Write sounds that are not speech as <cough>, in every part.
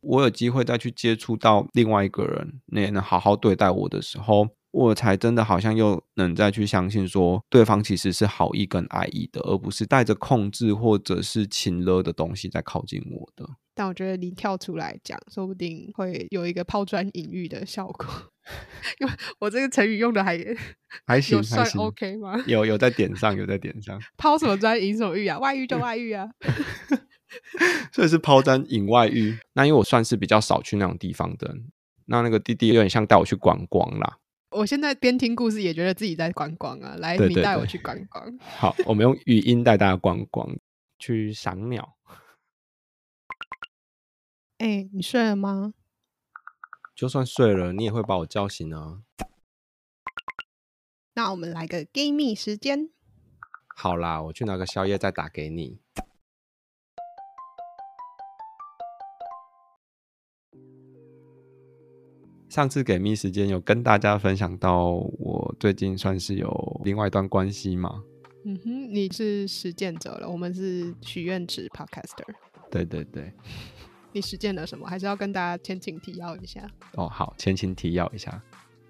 我有机会再去接触到另外一个人，那也能好好对待我的时候，我才真的好像又能再去相信说，对方其实是好意跟爱意的，而不是带着控制或者是情勒的东西在靠近我的。但我觉得你跳出来讲，说不定会有一个抛砖引玉的效果。<laughs> 因为我这个成语用的还 <laughs> 还行，算 OK 吗？有有在点上，有在点上。抛什么砖引什么玉啊？外遇就外遇啊！<laughs> <laughs> 所以是抛砖引外遇。那因为我算是比较少去那种地方的，那那个弟弟有点像带我去观光啦。我现在边听故事也觉得自己在观光啊。来，你带我去观光。好，我们用语音带大家观光，去赏鸟。哎、欸，你睡了吗？就算睡了，你也会把我叫醒啊。那我们来个 game 时间。好啦，我去拿个宵夜再打给你。上次给蜜时间有跟大家分享到，我最近算是有另外一段关系嘛。嗯哼，你是实践者了，我们是许愿池 Podcaster。对对对。<laughs> 你实践了什么？还是要跟大家前情提要一下？哦，好，前情提要一下。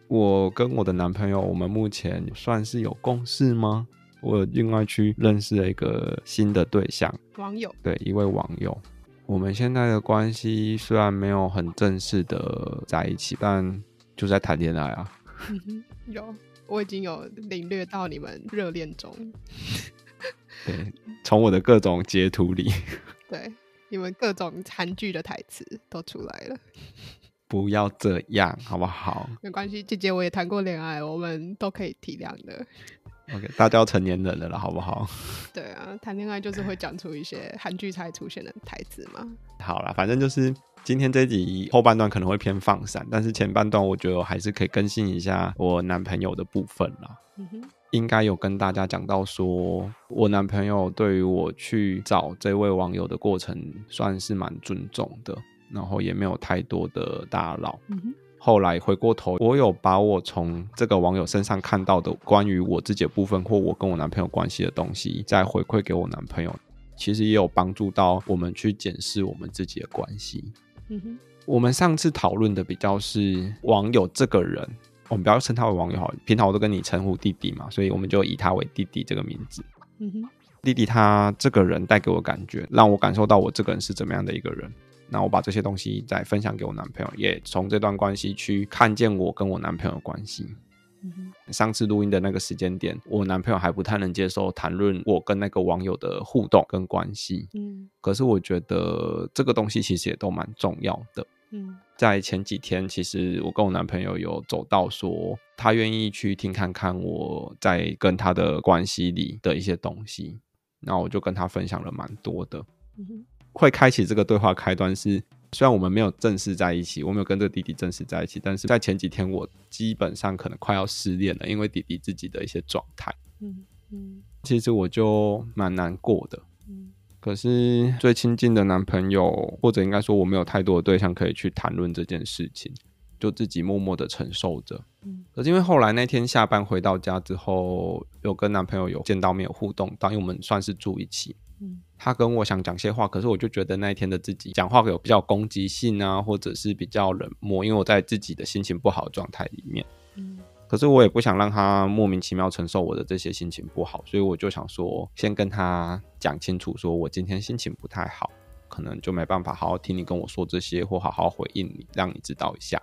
我跟我的男朋友，我们目前算是有共识吗？我有另外去认识了一个新的对象，网友。对，一位网友。我们现在的关系虽然没有很正式的在一起，但就在谈恋爱啊。嗯，有，我已经有领略到你们热恋中。对，从我的各种截图里。<laughs> 对。你们各种韩剧的台词都出来了，不要这样好不好？没关系，姐姐我也谈过恋爱，我们都可以体谅的。OK，大家要成年人了了，好不好？<laughs> 对啊，谈恋爱就是会讲出一些韩剧才出现的台词嘛。好啦，反正就是今天这集后半段可能会偏放散，但是前半段我觉得我还是可以更新一下我男朋友的部分啦。嗯哼。应该有跟大家讲到说，我男朋友对于我去找这位网友的过程算是蛮尊重的，然后也没有太多的打扰。嗯哼。后来回过头，我有把我从这个网友身上看到的关于我自己的部分，或我跟我男朋友关系的东西，再回馈给我男朋友，其实也有帮助到我们去检视我们自己的关系。嗯哼。我们上次讨论的比较是网友这个人。我们不要称他为网友好，平常我都跟你称呼弟弟嘛，所以我们就以他为弟弟这个名字。嗯哼，弟弟他这个人带给我感觉，让我感受到我这个人是怎么样的一个人。那我把这些东西再分享给我男朋友，也从这段关系去看见我跟我男朋友的关系。嗯，上次录音的那个时间点，我男朋友还不太能接受谈论我跟那个网友的互动跟关系。嗯，可是我觉得这个东西其实也都蛮重要的。嗯，在前几天，其实我跟我男朋友有走到说，他愿意去听看看我在跟他的关系里的一些东西，那我就跟他分享了蛮多的。嗯哼，会开启这个对话开端是，虽然我们没有正式在一起，我没有跟这个弟弟正式在一起，但是在前几天，我基本上可能快要失恋了，因为弟弟自己的一些状态。嗯嗯，其实我就蛮难过的。嗯可是最亲近的男朋友，或者应该说我没有太多的对象可以去谈论这件事情，就自己默默的承受着。嗯，可是因为后来那天下班回到家之后，有跟男朋友有见到面有互动，当因为我们算是住一起。嗯，他跟我想讲些话，可是我就觉得那一天的自己讲话有比较攻击性啊，或者是比较冷漠，因为我在自己的心情不好的状态里面。嗯。可是我也不想让他莫名其妙承受我的这些心情不好，所以我就想说，先跟他讲清楚，说我今天心情不太好，可能就没办法好好听你跟我说这些，或好好回应你，让你知道一下。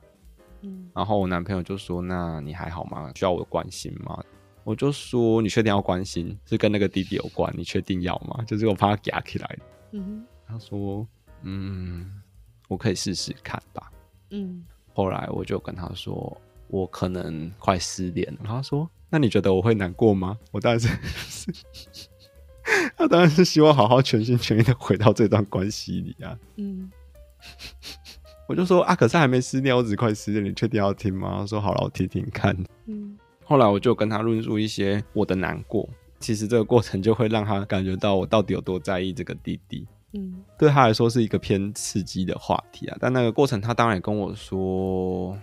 嗯。然后我男朋友就说：“那你还好吗？需要我的关心吗？”我就说：“你确定要关心？是跟那个弟弟有关？你确定要吗？”就是我怕他夹起来。嗯。他说：“嗯，我可以试试看吧。”嗯。后来我就跟他说。我可能快失恋了，他说：“那你觉得我会难过吗？”我当然是，<laughs> 他当然是希望好好全心全意的回到这段关系里啊。嗯，我就说啊，可是还没失恋，我只快失恋，你确定要听吗？他说：“好了，我听听看。”嗯，后来我就跟他论述一些我的难过，其实这个过程就会让他感觉到我到底有多在意这个弟弟。嗯，对他来说是一个偏刺激的话题啊，但那个过程他当然也跟我说。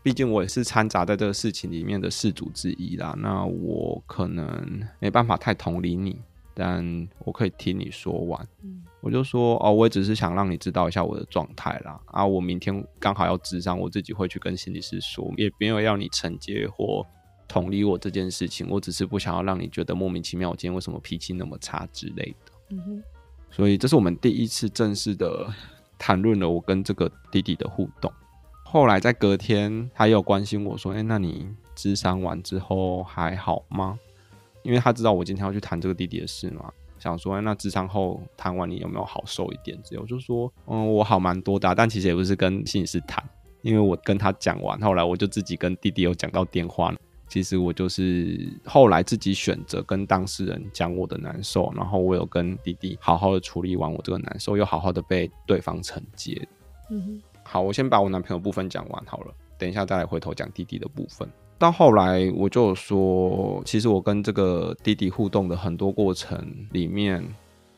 毕竟我也是掺杂在这个事情里面的事主之一啦，那我可能没办法太同理你，但我可以听你说完。嗯，我就说哦，我也只是想让你知道一下我的状态啦。啊，我明天刚好要智商，我自己会去跟心理师说，也没有要你承接或同理我这件事情。我只是不想要让你觉得莫名其妙，我今天为什么脾气那么差之类的。嗯哼，所以这是我们第一次正式的谈论了我跟这个弟弟的互动。后来在隔天，他又关心我说：“哎，那你智商完之后还好吗？”因为他知道我今天要去谈这个弟弟的事嘛，想说：“哎，那智商后谈完你有没有好受一点？”之后我就说：“嗯，我好蛮多的，但其实也不是跟心理师谈，因为我跟他讲完，后来我就自己跟弟弟有讲到电话。其实我就是后来自己选择跟当事人讲我的难受，然后我有跟弟弟好好的处理完我这个难受，又好好的被对方承接。”嗯哼。好，我先把我男朋友部分讲完好了，等一下再来回头讲弟弟的部分。到后来我就说，其实我跟这个弟弟互动的很多过程里面，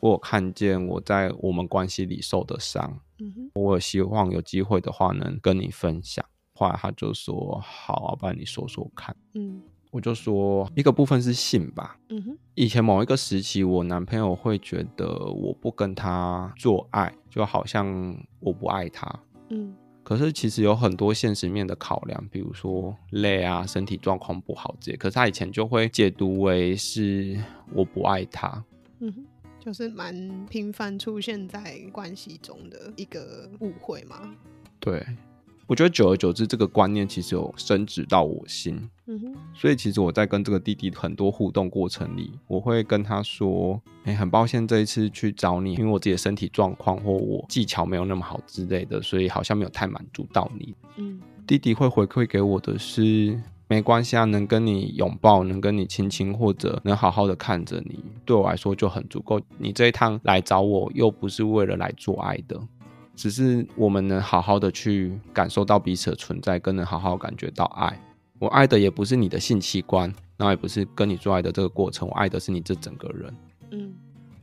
我有看见我在我们关系里受的伤。嗯哼，我有希望有机会的话能跟你分享。后来他就说：“好啊，不然你说说看。”嗯，我就说一个部分是性吧。嗯哼，以前某一个时期，我男朋友会觉得我不跟他做爱，就好像我不爱他。嗯，可是其实有很多现实面的考量，比如说累啊、身体状况不好这些。可是他以前就会解读为是我不爱他，嗯哼，就是蛮频繁出现在关系中的一个误会嘛。对。我觉得久而久之，这个观念其实有深植到我心。嗯哼，所以其实我在跟这个弟弟很多互动过程里，我会跟他说：“哎，很抱歉这一次去找你，因为我自己的身体状况或我技巧没有那么好之类的，所以好像没有太满足到你。”嗯，弟弟会回馈给我的是：“没关系啊，能跟你拥抱，能跟你亲亲，或者能好好的看着你，对我来说就很足够。你这一趟来找我，又不是为了来做爱的。”只是我们能好好的去感受到彼此的存在，更能好好感觉到爱。我爱的也不是你的性器官，然后也不是跟你做爱的这个过程，我爱的是你这整个人。嗯，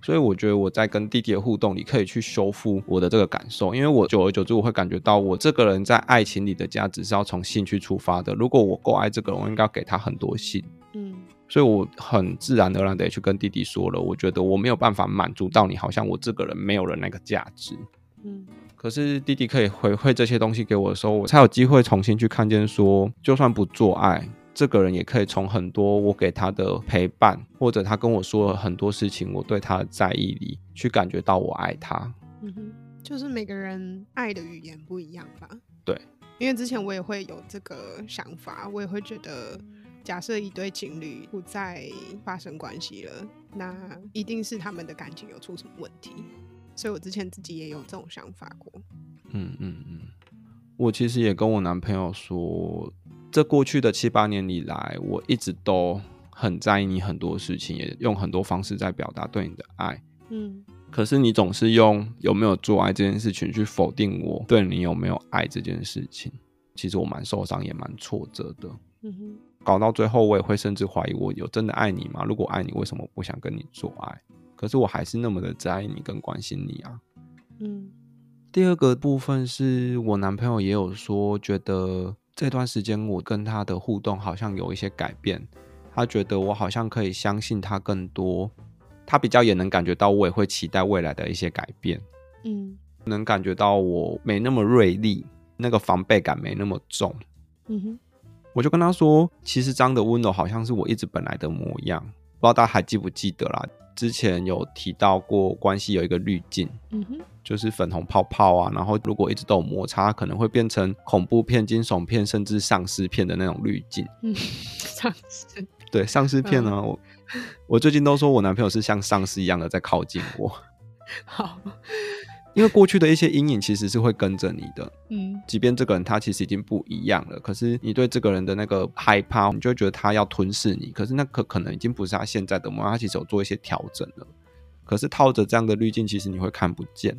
所以我觉得我在跟弟弟的互动里，可以去修复我的这个感受，因为我久而久之，我会感觉到我这个人在爱情里的价值是要从性去出发的。如果我够爱这个人，我应该要给他很多性。嗯，所以我很自然而然的去跟弟弟说了，我觉得我没有办法满足到你，好像我这个人没有了那个价值。嗯。可是弟弟可以回馈这些东西给我的时候，我才有机会重新去看见说，就算不做爱，这个人也可以从很多我给他的陪伴，或者他跟我说了很多事情，我对他的在意里，去感觉到我爱他。嗯哼，就是每个人爱的语言不一样吧？对，因为之前我也会有这个想法，我也会觉得，假设一对情侣不再发生关系了，那一定是他们的感情有出什么问题。所以我之前自己也有这种想法过。嗯嗯嗯，我其实也跟我男朋友说，这过去的七八年以来，我一直都很在意你很多事情，也用很多方式在表达对你的爱。嗯，可是你总是用有没有做爱这件事情去否定我对你有没有爱这件事情。其实我蛮受伤，也蛮挫折的。嗯哼，搞到最后，我也会甚至怀疑我有真的爱你吗？如果爱你，为什么不想跟你做爱？可是我还是那么的在意你跟关心你啊。嗯，第二个部分是我男朋友也有说，觉得这段时间我跟他的互动好像有一些改变，他觉得我好像可以相信他更多，他比较也能感觉到我也会期待未来的一些改变。嗯，能感觉到我没那么锐利，那个防备感没那么重。嗯哼，我就跟他说，其实张的温柔好像是我一直本来的模样，不知道大家还记不记得啦。之前有提到过，关系有一个滤镜，嗯哼，就是粉红泡泡啊，然后如果一直都有摩擦，可能会变成恐怖片、惊悚片，甚至丧尸片的那种滤镜。嗯，丧尸。对，丧尸片呢，嗯，我我最近都说我男朋友是像丧尸一样的在靠近我。<laughs> 好。因为过去的一些阴影其实是会跟着你的，嗯，即便这个人他其实已经不一样了，可是你对这个人的那个害怕，你就会觉得他要吞噬你，可是那可可能已经不是他现在的模样，他其实有做一些调整了，可是套着这样的滤镜，其实你会看不见，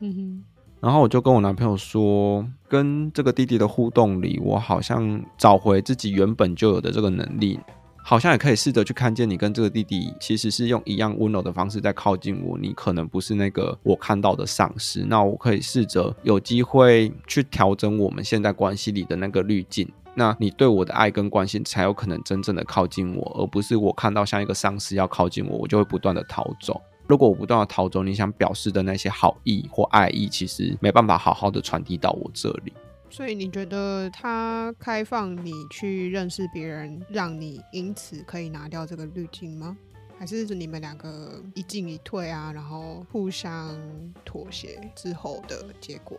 嗯哼。然后我就跟我男朋友说，跟这个弟弟的互动里，我好像找回自己原本就有的这个能力。好像也可以试着去看见你跟这个弟弟其实是用一样温柔的方式在靠近我。你可能不是那个我看到的丧尸，那我可以试着有机会去调整我们现在关系里的那个滤镜，那你对我的爱跟关心才有可能真正的靠近我，而不是我看到像一个丧尸要靠近我，我就会不断的逃走。如果我不断的逃走，你想表示的那些好意或爱意，其实没办法好好的传递到我这里。所以你觉得他开放你去认识别人，让你因此可以拿掉这个滤镜吗？还是你们两个一进一退啊，然后互相妥协之后的结果？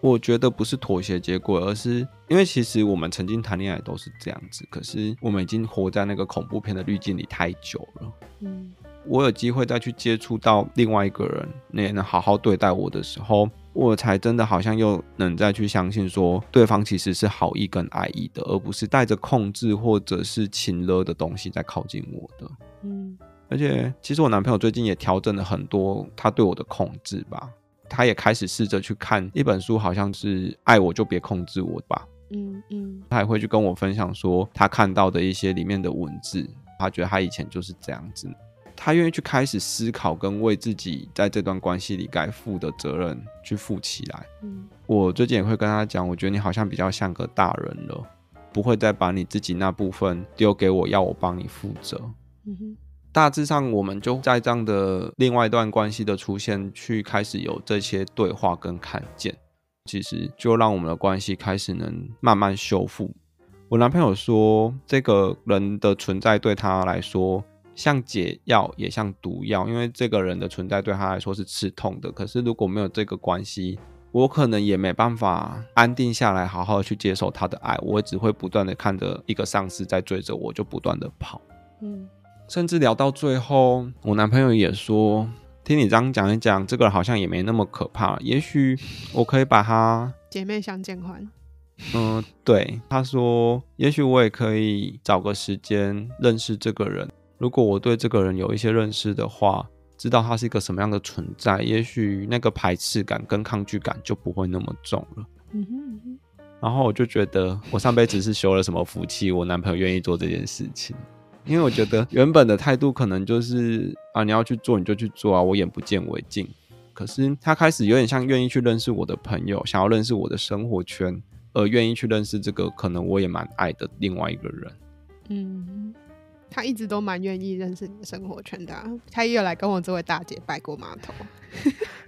我觉得不是妥协结果，而是因为其实我们曾经谈恋爱都是这样子，可是我们已经活在那个恐怖片的滤镜里太久了。嗯。我有机会再去接触到另外一个人，那也能好好对待我的时候，我才真的好像又能再去相信说，对方其实是好意跟爱意的，而不是带着控制或者是情勒的东西在靠近我的。嗯，而且其实我男朋友最近也调整了很多他对我的控制吧，他也开始试着去看一本书，好像是爱我就别控制我吧。嗯嗯，他也会去跟我分享说他看到的一些里面的文字，他觉得他以前就是这样子。他愿意去开始思考，跟为自己在这段关系里该负的责任去负起来。嗯，我最近也会跟他讲，我觉得你好像比较像个大人了，不会再把你自己那部分丢给我，要我帮你负责。嗯哼，大致上我们就在这样的另外一段关系的出现，去开始有这些对话跟看见，其实就让我们的关系开始能慢慢修复。我男朋友说，这个人的存在对他来说，像解药也像毒药，因为这个人的存在对他来说是刺痛的。可是如果没有这个关系，我可能也没办法安定下来，好好的去接受他的爱。我只会不断的看着一个丧尸在追着我，就不断的跑。嗯，甚至聊到最后，我男朋友也说，听你这样讲一讲，这个人好像也没那么可怕。也许我可以把他 <laughs> 姐妹相见欢。嗯，对，他说，也许我也可以找个时间认识这个人。如果我对这个人有一些认识的话，知道他是一个什么样的存在，也许那个排斥感跟抗拒感就不会那么重了。嗯哼。然后我就觉得，我上辈子是修了什么福气，我男朋友愿意做这件事情。因为我觉得原本的态度可能就是啊，你要去做你就去做啊，我眼不见为净。可是他开始有点像愿意去认识我的朋友，想要认识我的生活圈，而愿意去认识这个可能我也蛮爱的另外一个人。嗯。他一直都蛮愿意认识你的生活圈的，啊，他也有来跟我这位大姐拜过码头。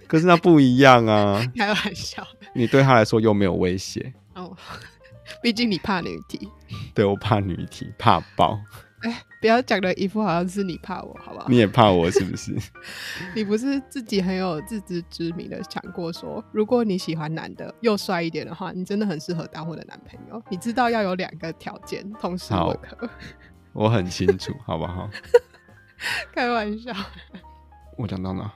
可是那不一样啊，<laughs> 开玩笑。你对他来说又没有威胁哦，<laughs> 毕竟你怕女体。对，我怕女体，怕爆。哎，欸，不要讲的一副好像是你怕我，好不好？你也怕我是不是？<laughs> 你不是自己很有自知之明的讲过说，如果你喜欢男的又帅一点的话，你真的很适合当我的男朋友。你知道要有两个条件同时。我很清楚，<laughs> 好不好？开玩笑。我讲到哪？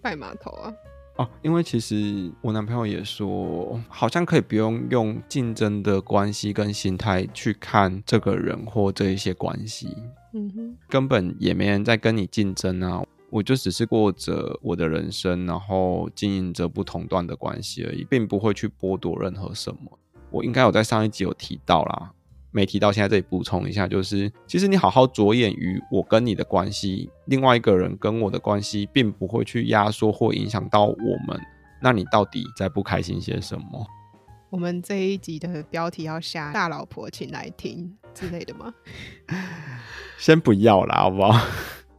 拜码头啊！哦，因为其实我男朋友也说，好像可以不用用竞争的关系跟心态去看这个人或这一些关系。嗯哼，根本也没人在跟你竞争啊！我就只是过着我的人生，然后经营着不同段的关系而已，并不会去剥夺任何什么。我应该有在上一集有提到啦。没提到，现在这里补充一下，就是其实你好好着眼于我跟你的关系，另外一个人跟我的关系，并不会去压缩或影响到我们。那你到底在不开心些什么？我们这一集的标题要下“大老婆请来听”之类的吗？<laughs> 先不要啦，好不好？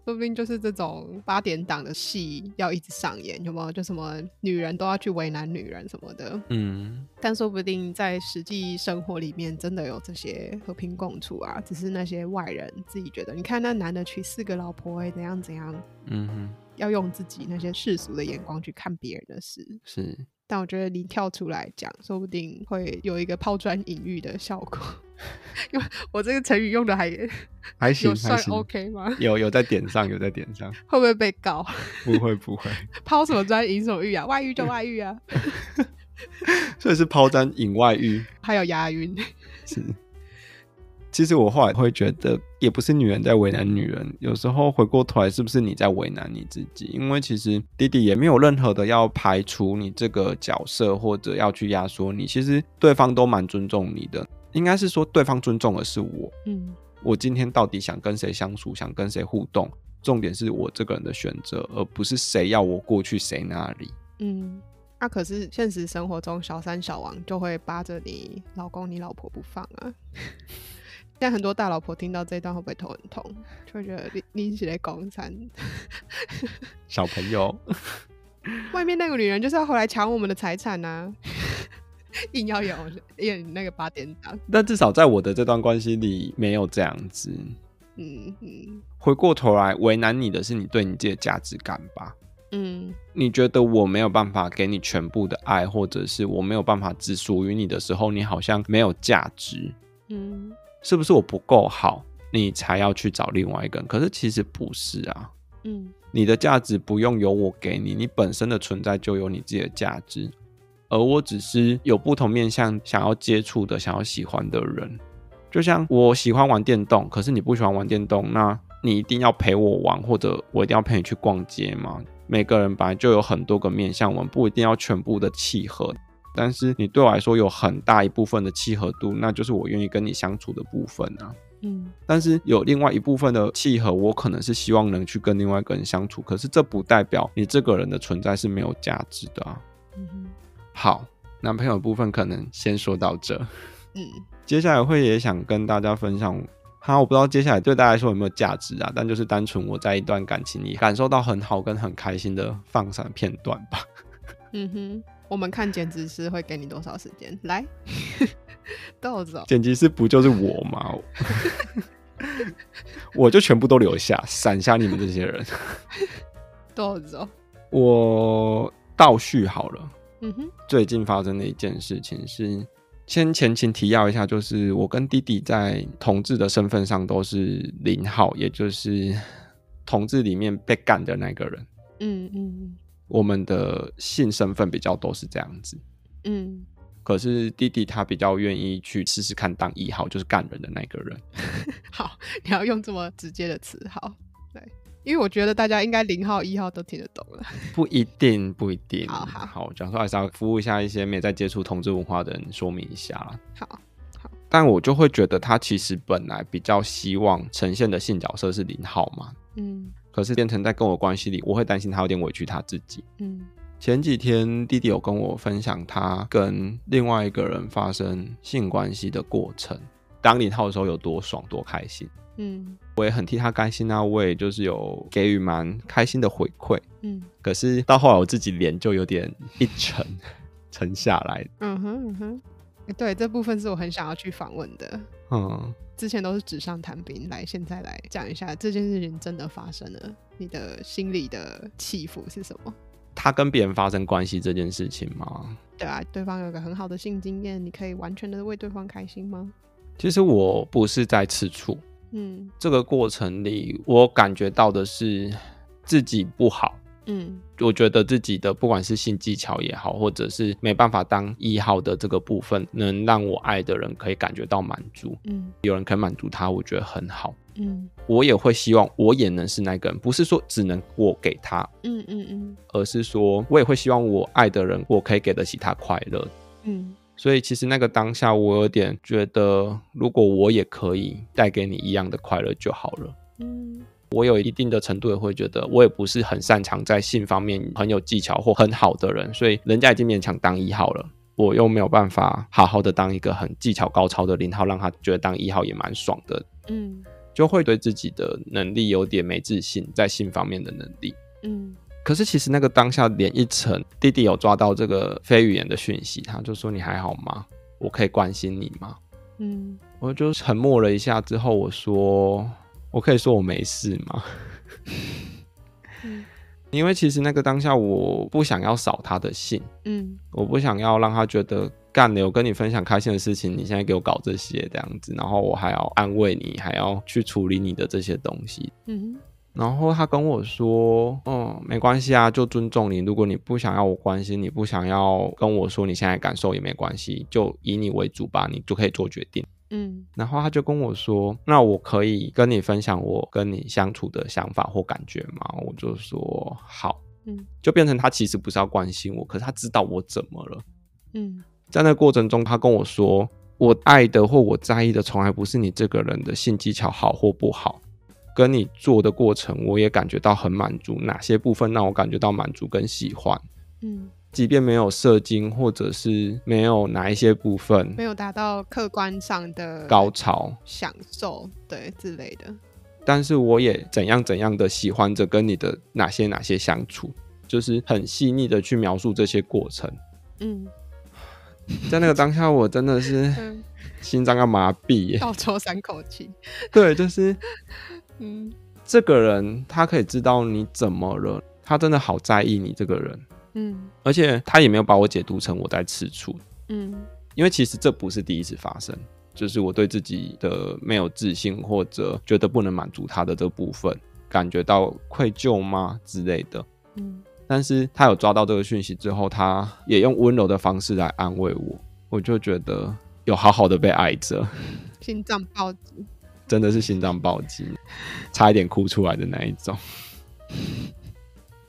说不定就是这种八点档的戏要一直上演，有没有？就什么女人都要去为难女人什么的。嗯，但说不定在实际生活里面真的有这些和平共处啊，只是那些外人自己觉得，你看那男的娶四个老婆，怎样怎样。嗯哼，要用自己那些世俗的眼光去看别人的事。是。但我觉得你跳出来讲，说不定会有一个抛砖引玉的效果。<laughs> 因为我这个成语用的还 <laughs> 还行，算 OK 吗？有有在点上，有在点上，<laughs> 会不会被告？不会不会，抛什么砖引什么玉啊？外遇就外遇啊！所以是抛砖引外遇，还有押韵。是。其实我后来会觉得，也不是女人在为难女人，有时候回过头来，是不是你在为难你自己？因为其实弟弟也没有任何的要排除你这个角色，或者要去压缩你。其实对方都蛮尊重你的，应该是说对方尊重的是我。嗯，我今天到底想跟谁相处，想跟谁互动，重点是我这个人的选择，而不是谁要我过去谁那里。嗯。那、啊、可是现实生活中，小三小王就会扒着你老公、你老婆不放啊。现在很多大老婆听到这一段会不会头很痛？就会觉得你你是在公三小朋友，<laughs> 外面那个女人就是要回来抢我们的财产啊！<laughs> 硬要有演那个八点档，但至少在我的这段关系里没有这样子。嗯嗯，回过头来为难你的是你对你自己的价值感吧？嗯，你觉得我没有办法给你全部的爱，或者是我没有办法只属于你的时候，你好像没有价值。嗯，是不是我不够好，你才要去找另外一个人？可是其实不是啊。嗯，你的价值不用由我给你，你本身的存在就有你自己的价值，而我只是有不同面向想要接触的、想要喜欢的人。就像我喜欢玩电动，可是你不喜欢玩电动，那你一定要陪我玩，或者我一定要陪你去逛街吗？每个人本来就有很多个面向，我们不一定要全部的契合。但是你对我来说有很大一部分的契合度，那就是我愿意跟你相处的部分啊。嗯。但是有另外一部分的契合，我可能是希望能去跟另外一个人相处，可是这不代表你这个人的存在是没有价值的啊。嗯哼。好，男朋友的部分可能先说到这。嗯。接下来会也想跟大家分享，哈，我不知道接下来对大家来说有没有价值啊，但就是单纯我在一段感情里感受到很好跟很开心的放闪片段吧。嗯哼，我们看剪辑师会给你多少时间？来，<laughs> 豆子，剪辑师不就是我吗？<laughs> 我就全部都留下，闪下你们这些人。豆子，我倒叙好了。嗯哼，最近发生的一件事情是。先前情提要一下，就是我跟弟弟在同志的身份上都是零号，也就是同志里面被干的那个人。嗯嗯，我们的性身份比较都是这样子。嗯，可是弟弟他比较愿意去试试看当一号，就是干人的那个人。<laughs> 好，你要用这么直接的词，好。因为我觉得大家应该零号一号都听得懂了，不一定，不一定。好好好，讲说还是要服务一下一些没在接触同志文化的人，说明一下。好好，但我就会觉得他其实本来比较希望呈现的性角色是零号嘛，嗯，可是变成在跟我关系里，我会担心他有点委屈他自己，嗯。前几天弟弟有跟我分享他跟另外一个人发生性关系的过程，当零号的时候有多爽多开心。嗯，我也很替他开心啊，我也就是有给予蛮开心的回馈。嗯，可是到后来我自己脸就有点一沉，<laughs> 沉下来。嗯哼嗯哼，对，这部分是我很想要去访问的。嗯，之前都是纸上谈兵，来现在来讲一下这件事情真的发生了，你的心里的起伏是什么？他跟别人发生关系这件事情吗？对啊，对方有个很好的性经验，你可以完全的为对方开心吗？其实我不是在吃醋。嗯，这个过程里，我感觉到的是自己不好。嗯，我觉得自己的不管是性技巧也好，或者是没办法当一号的这个部分，能让我爱的人可以感觉到满足。嗯，有人可以满足他，我觉得很好。嗯，我也会希望我也能是那个人，不是说只能我给他。嗯嗯嗯，而是说我也会希望我爱的人，我可以给得起他快乐。嗯。所以其实那个当下，我有点觉得，如果我也可以带给你一样的快乐就好了。嗯，我有一定的程度也会觉得，我也不是很擅长在性方面很有技巧或很好的人，所以人家已经勉强当一号了，我又没有办法好好的当一个很技巧高超的零号，让他觉得当一号也蛮爽的。嗯，就会对自己的能力有点没自信，在性方面的能力。嗯。可是其实那个当下脸一沉，弟弟有抓到这个非语言的讯息，他就说：“你还好吗？我可以关心你吗？”嗯，我就沉默了一下之后，我说：“我可以说我没事吗？”嗯，因为其实那个当下我不想要扫他的兴，嗯，我不想要让他觉得干了，我跟你分享开心的事情，你现在给我搞这些这样子，然后我还要安慰你，还要去处理你的这些东西，嗯。然后他跟我说：“嗯，没关系啊，就尊重你。如果你不想要我关心，你不想要跟我说你现在感受也没关系，就以你为主吧，你就可以做决定。”嗯。然后他就跟我说：“那我可以跟你分享我跟你相处的想法或感觉吗？”我就说：“好。”嗯。就变成他其实不是要关心我，可是他知道我怎么了。嗯。在那过程中，他跟我说：“我爱的或我在意的，从来不是你这个人的性技巧好或不好。”跟你做的过程，我也感觉到很满足。哪些部分让我感觉到满足跟喜欢？嗯，即便没有射精，或者是没有哪一些部分没有达到客观上的高潮享受，对之类的。但是我也怎样怎样的喜欢着跟你的哪些哪些相处，就是很细腻的去描述这些过程。嗯，<sighs> 在那个当下，我真的是 <laughs> 心脏要麻痹，倒抽三口气。对，就是，<laughs> 嗯，这个人他可以知道你怎么了，他真的好在意你这个人。嗯，而且他也没有把我解读成我在吃醋。嗯，因为其实这不是第一次发生，就是我对自己的没有自信或者觉得不能满足他的这部分，感觉到愧疚吗之类的。嗯。但是他有抓到这个讯息之后，他也用温柔的方式来安慰我，我就觉得有好好的被爱着，心脏暴击，真的是心脏暴击，差一点哭出来的那一种，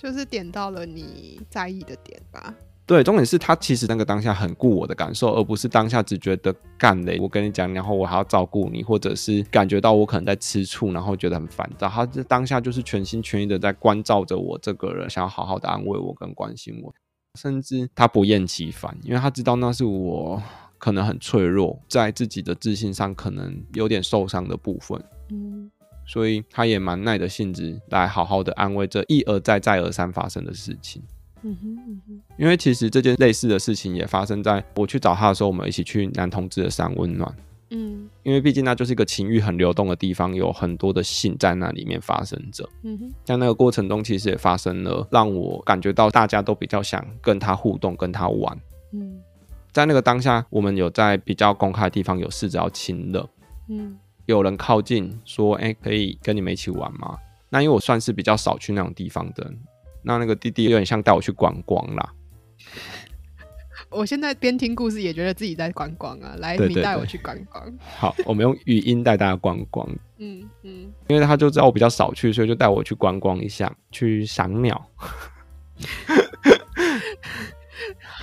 就是点到了你在意的点吧。对，重点是他其实那个当下很顾我的感受，而不是当下只觉得干嘞。我跟你讲，然后我还要照顾你，或者是感觉到我可能在吃醋，然后觉得很烦躁。他这当下就是全心全意的在关照着我这个人，想要好好的安慰我跟关心我，甚至他不厌其烦，因为他知道那是我可能很脆弱，在自己的自信上可能有点受伤的部分。嗯，所以他也蛮耐的性子来好好的安慰这一而再再而三发生的事情。嗯哼嗯哼，因为其实这件类似的事情也发生在我去找他的时候，我们一起去男同志的山温暖。嗯，因为毕竟那就是一个情欲很流动的地方，有很多的性在那里面发生着。嗯哼，在那个过程中，其实也发生了让我感觉到大家都比较想跟他互动，跟他玩。嗯，在那个当下，我们有在比较公开的地方有试着要亲热。嗯，有人靠近说：“哎，可以跟你们一起玩吗？”那因为我算是比较少去那种地方的。那那个弟弟有点像带我去观光啦。<laughs> 我现在边听故事也觉得自己在观光啊，来，你带我去观光。<laughs> 好，我们用语音带大家观光。嗯嗯，因为他就知道我比较少去，所以就带我去观光一下，去赏鸟。<laughs>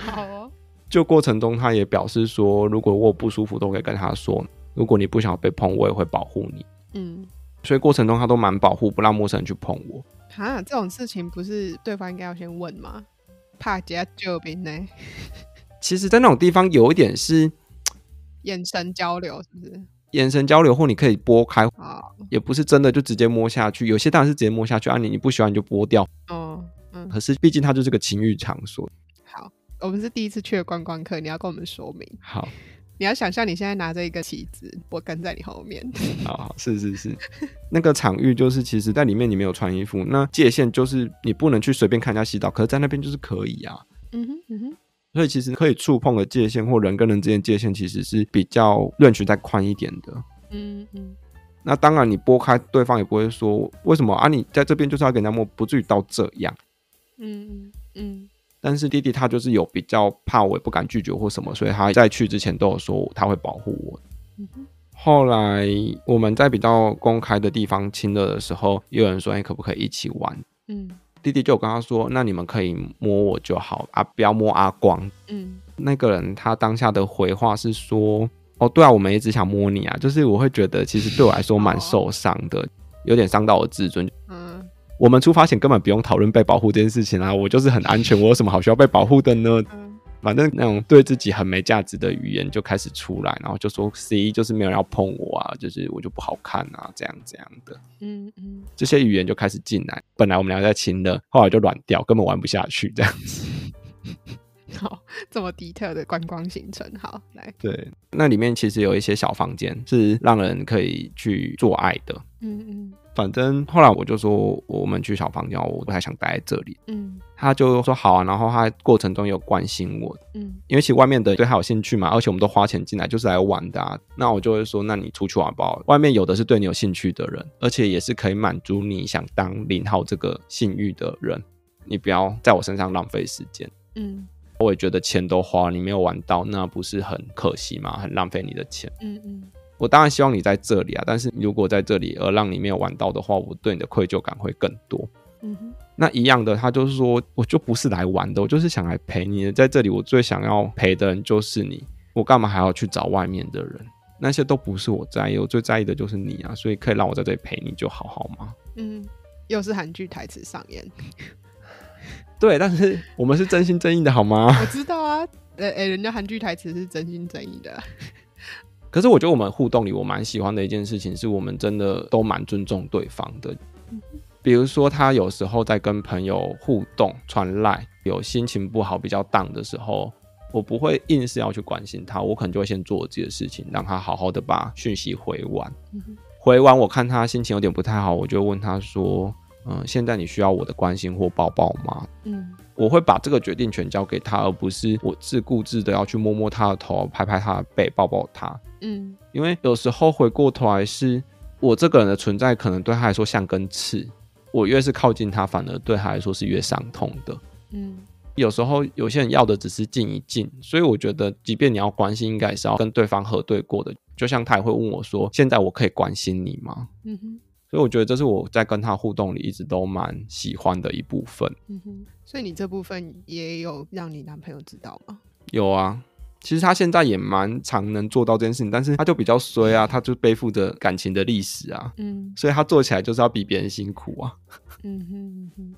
好哦。就过程中，他也表示说，如果我不舒服，都可以跟他说。如果你不想被碰，我也会保护你。嗯。所以过程中他都蛮保护，不让陌生人去碰我。哈，这种事情不是对方应该要先问吗？怕接救兵呢？其实，在那种地方有一点是眼神交流，是不是？眼神交流，或你可以拨开啊，也不是真的就直接摸下去。有些当然是直接摸下去啊，你你不喜欢你就拨掉。哦，嗯。可是毕竟它就是个情欲场所。好，我们是第一次去的观光客，你要跟我们说明。好。你要想象你现在拿着一个旗子，我跟在你后面。好 <laughs> 好，是是是，那个场域就是，其实在里面你没有穿衣服，那界限就是你不能去随便看人家洗澡，可是在那边就是可以啊。嗯哼嗯哼，所以其实可以触碰的界限或人跟人之间界限，其实是比较 range 再宽一点的。嗯嗯，那当然你拨开，对方也不会说为什么啊？你在这边就是要给人家摸，不至于到这样。嗯嗯嗯。但是弟弟他就是有比较怕，我也不敢拒绝或什么，所以他在去之前都有说他会保护我。后来我们在比较公开的地方亲热的时候，有人说：“哎，可不可以一起玩？”嗯，弟弟就跟他说：“那你们可以摸我就好啊，不要摸阿光。”嗯，那个人他当下的回话是说：“哦，对啊，我们一直想摸你啊，就是我会觉得其实对我来说蛮受伤的，有点伤到我自尊。”嗯。我们出发前根本不用讨论被保护这件事情啊！我就是很安全，我有什么好需要被保护的呢？反正那种对自己很没价值的语言就开始出来，然后就说 C 就是没有人要碰我啊，就是我就不好看啊，这样这样的。嗯嗯，这些语言就开始进来。本来我们俩在亲的，后来就软掉，根本玩不下去这样子。<laughs> 好，这么低特的观光行程，好来。对，那里面其实有一些小房间是让人可以去做爱的。嗯嗯。反正后来我就说，我们去小房间，我不太想待在这里。嗯，他就说好啊，然后他过程中有关心我。嗯，因为其实外面的对他有兴趣嘛，而且我们都花钱进来就是来玩的啊。那我就会说，那你出去玩吧。外面有的是对你有兴趣的人，而且也是可以满足你想当零号这个性欲的人。你不要在我身上浪费时间。嗯，我也觉得钱都花了，你没有玩到，那不是很可惜吗？很浪费你的钱。嗯嗯。我当然希望你在这里啊，但是如果在这里而让你没有玩到的话，我对你的愧疚感会更多。嗯哼，那一样的，他就是说，我就不是来玩的，我就是想来陪你的。在这里，我最想要陪的人就是你，我干嘛还要去找外面的人？那些都不是我在意，我最在意的就是你啊，所以可以让我在这里陪你就好，好吗？嗯，又是韩剧台词上演。<laughs> 对，但是我们是真心真意的，好吗？我知道啊，呃、欸，人家韩剧台词是真心真意的。可是我觉得我们互动里，我蛮喜欢的一件事情，是我们真的都蛮尊重对方的。比如说，他有时候在跟朋友互动传赖，有心情不好、比较 down 的时候，我不会硬是要去关心他，我可能就会先做我自己的事情，让他好好的把讯息回完。回完，我看他心情有点不太好，我就问他说。嗯，现在你需要我的关心或抱抱吗？嗯，我会把这个决定权交给他，而不是我自顾自的要去摸摸他的头、拍拍他的背、抱抱他。嗯，因为有时候回过头来，是我这个人的存在可能对他来说像根刺，我越是靠近他，反而对他来说是越伤痛的。嗯，有时候有些人要的只是静一静，所以我觉得，即便你要关心，应该是要跟对方核对过的。就像他也会问我说：“现在我可以关心你吗？”嗯哼。所以我觉得这是我在跟他互动里一直都蛮喜欢的一部分。嗯哼，所以你这部分也有让你男朋友知道吗？有啊，其实他现在也蛮常能做到这件事情，但是他就比较衰啊，他就背负着感情的历史啊，嗯，所以他做起来就是要比别人辛苦啊。嗯哼嗯哼，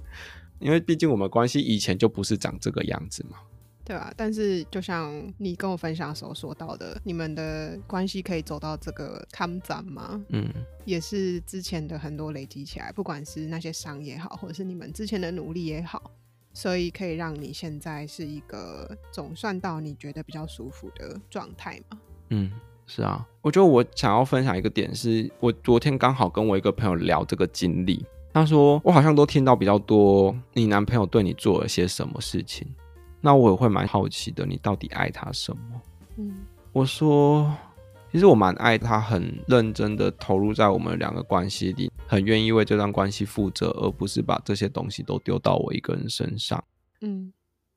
因为毕竟我们关系以前就不是长这个样子嘛。对啊，但是就像你跟我分享的时候说到的，你们的关系可以走到这个康展吗？嗯，也是之前的很多累积起来，不管是那些伤也好，或者是你们之前的努力也好，所以可以让你现在是一个总算到你觉得比较舒服的状态嘛？嗯，是啊，我觉得我想要分享一个点是，我昨天刚好跟我一个朋友聊这个经历，他说我好像都听到比较多，你男朋友对你做了些什么事情。那我也会蛮好奇的，你到底爱他什么？嗯，我说，其实我蛮爱他，很认真的投入在我们两个关系里，很愿意为这段关系负责，而不是把这些东西都丢到我一个人身上。嗯，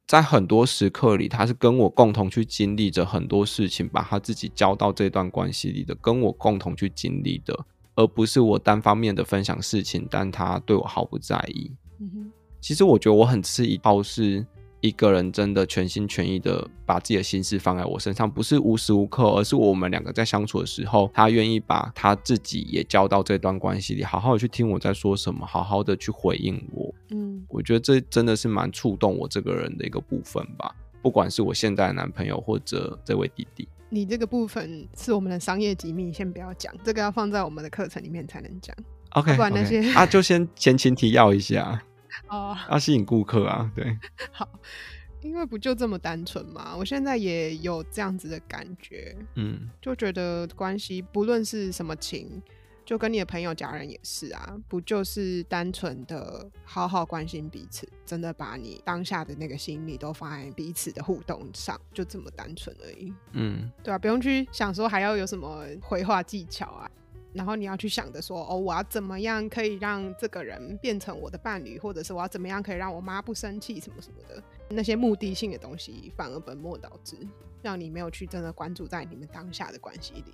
在很多时刻里，他是跟我共同去经历着很多事情，把他自己交到这段关系里的，跟我共同去经历的，而不是我单方面的分享事情，但他对我毫不在意。嗯哼，其实我觉得我很吃一套是。一个人真的全心全意的把自己的心思放在我身上，不是无时无刻，而是我们两个在相处的时候，他愿意把他自己也交到这段关系里，好好的去听我在说什么，好好的去回应我。嗯，我觉得这真的是蛮触动我这个人的一个部分吧。不管是我现在的男朋友，或者这位弟弟，你这个部分是我们的商业机密，先不要讲，这个要放在我们的课程里面才能讲。OK，不管那些 okay. 啊，就先前情提要一下。<laughs> 哦，要吸引顾客啊，对。好，因为不就这么单纯嘛？我现在也有这样子的感觉，嗯，就觉得关系不论是什么情，就跟你的朋友、家人也是啊，不就是单纯的好好关心彼此，真的把你当下的那个心理都放在彼此的互动上，就这么单纯而已。嗯，对啊，不用去想说还要有什么回话技巧啊。然后你要去想着说，哦，我要怎么样可以让这个人变成我的伴侣，或者是我要怎么样可以让我妈不生气，什么什么的，那些目的性的东西，反而本末倒置，让你没有去真的关注在你们当下的关系里。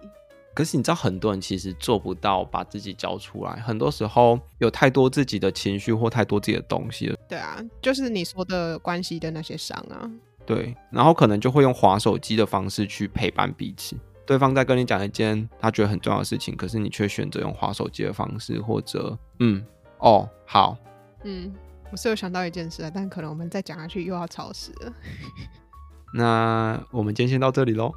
可是你知道，很多人其实做不到把自己交出来，很多时候有太多自己的情绪或太多自己的东西了。对啊，就是你说的关系的那些伤啊。对，然后可能就会用划手机的方式去陪伴彼此。对方在跟你讲一件他觉得很重要的事情，可是你却选择用划手机的方式，或者嗯哦好嗯，我是有想到一件事啊，但可能我们再讲下去又要超时了。<laughs> 那我们今天先到这里喽。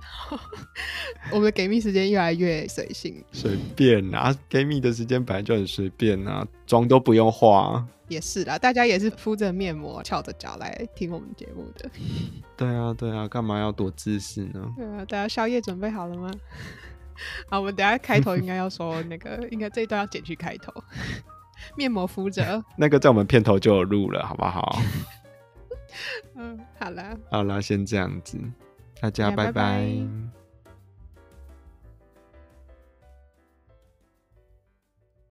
<laughs> 我们的给蜜时间越来越随性，随便啊，给蜜的时间本来就很随便啊，妆都不用化。也是啦，大家也是敷着面膜、翘着脚来听我们节目的。<laughs> 对啊，对啊，干嘛要多自私呢？对啊，大家宵夜准备好了吗？<laughs> 好，我们等下开头应该要说那个，应该这一段要剪去开头。<laughs> 面膜敷着，那个在我们片头就有录了，好不好？嗯，好啦，好啦，先这样子，大家拜拜。拜拜。